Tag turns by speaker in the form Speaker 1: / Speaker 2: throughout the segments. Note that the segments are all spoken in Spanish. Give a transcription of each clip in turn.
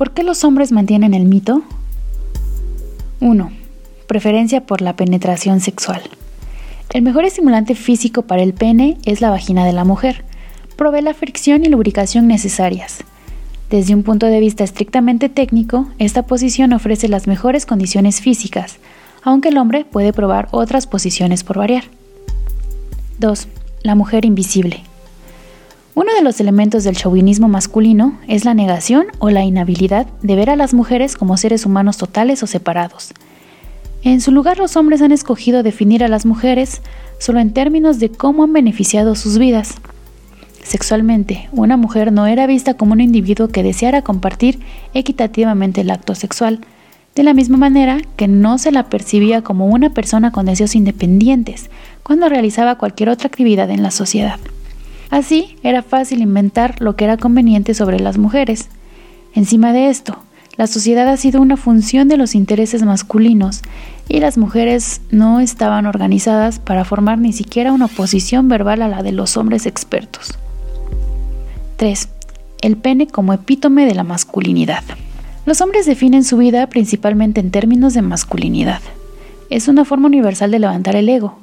Speaker 1: ¿Por qué los hombres mantienen el mito? 1. Preferencia por la penetración sexual. El mejor estimulante físico para el pene es la vagina de la mujer. Provee la fricción y lubricación necesarias. Desde un punto de vista estrictamente técnico, esta posición ofrece las mejores condiciones físicas, aunque el hombre puede probar otras posiciones por variar. 2. La mujer invisible. Uno de los elementos del chauvinismo masculino es la negación o la inhabilidad de ver a las mujeres como seres humanos totales o separados. En su lugar los hombres han escogido definir a las mujeres solo en términos de cómo han beneficiado sus vidas. Sexualmente, una mujer no era vista como un individuo que deseara compartir equitativamente el acto sexual, de la misma manera que no se la percibía como una persona con deseos independientes cuando realizaba cualquier otra actividad en la sociedad. Así, era fácil inventar lo que era conveniente sobre las mujeres. Encima de esto, la sociedad ha sido una función de los intereses masculinos y las mujeres no estaban organizadas para formar ni siquiera una oposición verbal a la de los hombres expertos. 3. El pene como epítome de la masculinidad. Los hombres definen su vida principalmente en términos de masculinidad. Es una forma universal de levantar el ego.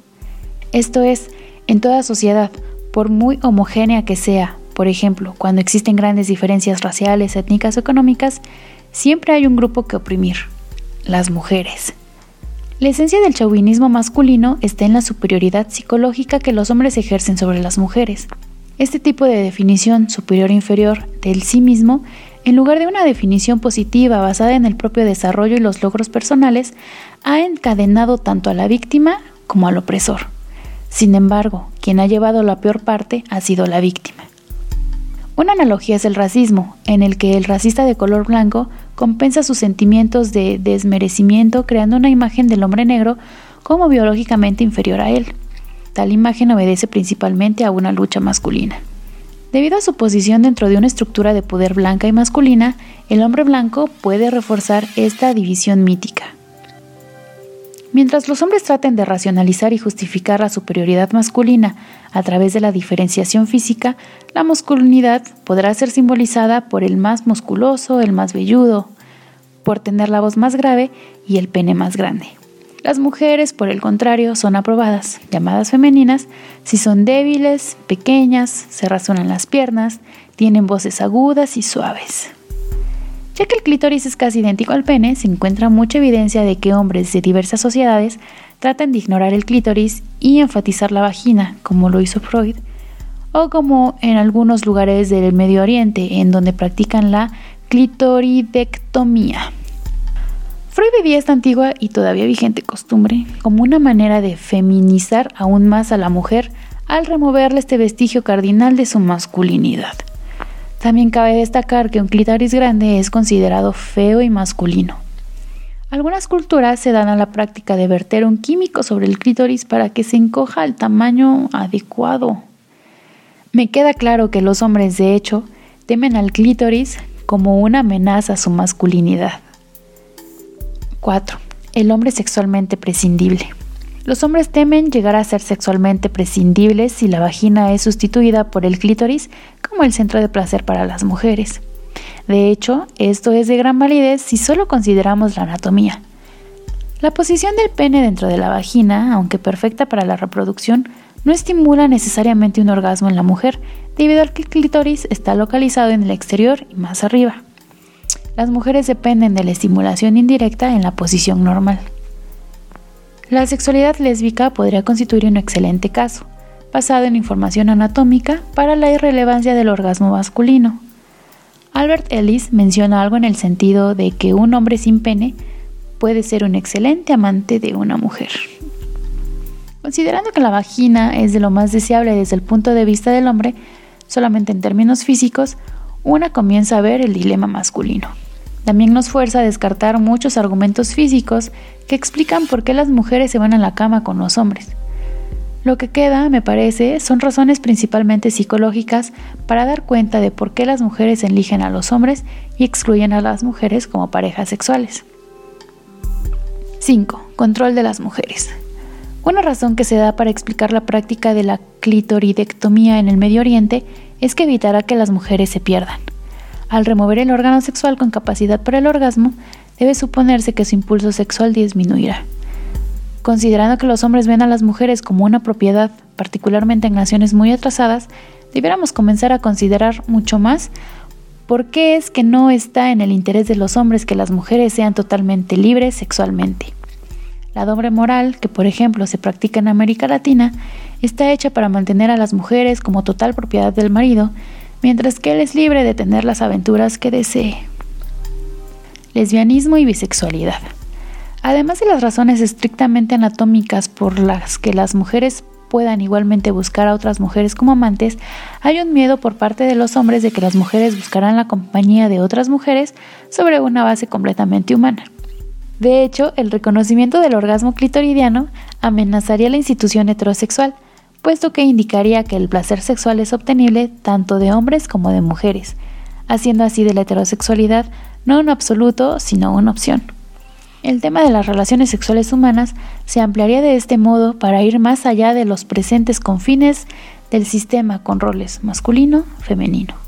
Speaker 1: Esto es, en toda sociedad, por muy homogénea que sea, por ejemplo, cuando existen grandes diferencias raciales, étnicas o económicas, siempre hay un grupo que oprimir, las mujeres. La esencia del chauvinismo masculino está en la superioridad psicológica que los hombres ejercen sobre las mujeres. Este tipo de definición superior-inferior del sí mismo, en lugar de una definición positiva basada en el propio desarrollo y los logros personales, ha encadenado tanto a la víctima como al opresor. Sin embargo, quien ha llevado la peor parte ha sido la víctima. Una analogía es el racismo, en el que el racista de color blanco compensa sus sentimientos de desmerecimiento creando una imagen del hombre negro como biológicamente inferior a él. Tal imagen obedece principalmente a una lucha masculina. Debido a su posición dentro de una estructura de poder blanca y masculina, el hombre blanco puede reforzar esta división mítica. Mientras los hombres traten de racionalizar y justificar la superioridad masculina a través de la diferenciación física, la masculinidad podrá ser simbolizada por el más musculoso, el más velludo, por tener la voz más grave y el pene más grande. Las mujeres, por el contrario, son aprobadas, llamadas femeninas, si son débiles, pequeñas, se razonan las piernas, tienen voces agudas y suaves. Ya que el clítoris es casi idéntico al pene, se encuentra mucha evidencia de que hombres de diversas sociedades tratan de ignorar el clítoris y enfatizar la vagina, como lo hizo Freud, o como en algunos lugares del Medio Oriente, en donde practican la clitoridectomía. Freud vivía esta antigua y todavía vigente costumbre como una manera de feminizar aún más a la mujer al removerle este vestigio cardinal de su masculinidad. También cabe destacar que un clítoris grande es considerado feo y masculino. Algunas culturas se dan a la práctica de verter un químico sobre el clítoris para que se encoja al tamaño adecuado. Me queda claro que los hombres, de hecho, temen al clítoris como una amenaza a su masculinidad. 4. El hombre sexualmente prescindible. Los hombres temen llegar a ser sexualmente prescindibles si la vagina es sustituida por el clítoris como el centro de placer para las mujeres. De hecho, esto es de gran validez si solo consideramos la anatomía. La posición del pene dentro de la vagina, aunque perfecta para la reproducción, no estimula necesariamente un orgasmo en la mujer, debido al que el clítoris está localizado en el exterior y más arriba. Las mujeres dependen de la estimulación indirecta en la posición normal. La sexualidad lésbica podría constituir un excelente caso, basado en información anatómica para la irrelevancia del orgasmo masculino. Albert Ellis menciona algo en el sentido de que un hombre sin pene puede ser un excelente amante de una mujer. Considerando que la vagina es de lo más deseable desde el punto de vista del hombre, solamente en términos físicos, una comienza a ver el dilema masculino. También nos fuerza a descartar muchos argumentos físicos que explican por qué las mujeres se van a la cama con los hombres. Lo que queda, me parece, son razones principalmente psicológicas para dar cuenta de por qué las mujeres eligen a los hombres y excluyen a las mujeres como parejas sexuales. 5. Control de las mujeres. Una razón que se da para explicar la práctica de la clitoridectomía en el Medio Oriente es que evitará que las mujeres se pierdan. Al remover el órgano sexual con capacidad para el orgasmo, debe suponerse que su impulso sexual disminuirá. Considerando que los hombres ven a las mujeres como una propiedad, particularmente en naciones muy atrasadas, debiéramos comenzar a considerar mucho más por qué es que no está en el interés de los hombres que las mujeres sean totalmente libres sexualmente. La doble moral, que por ejemplo se practica en América Latina, está hecha para mantener a las mujeres como total propiedad del marido mientras que él es libre de tener las aventuras que desee. Lesbianismo y bisexualidad. Además de las razones estrictamente anatómicas por las que las mujeres puedan igualmente buscar a otras mujeres como amantes, hay un miedo por parte de los hombres de que las mujeres buscarán la compañía de otras mujeres sobre una base completamente humana. De hecho, el reconocimiento del orgasmo clitoridiano amenazaría la institución heterosexual, puesto que indicaría que el placer sexual es obtenible tanto de hombres como de mujeres, haciendo así de la heterosexualidad no un absoluto, sino una opción. El tema de las relaciones sexuales humanas se ampliaría de este modo para ir más allá de los presentes confines del sistema con roles masculino-femenino.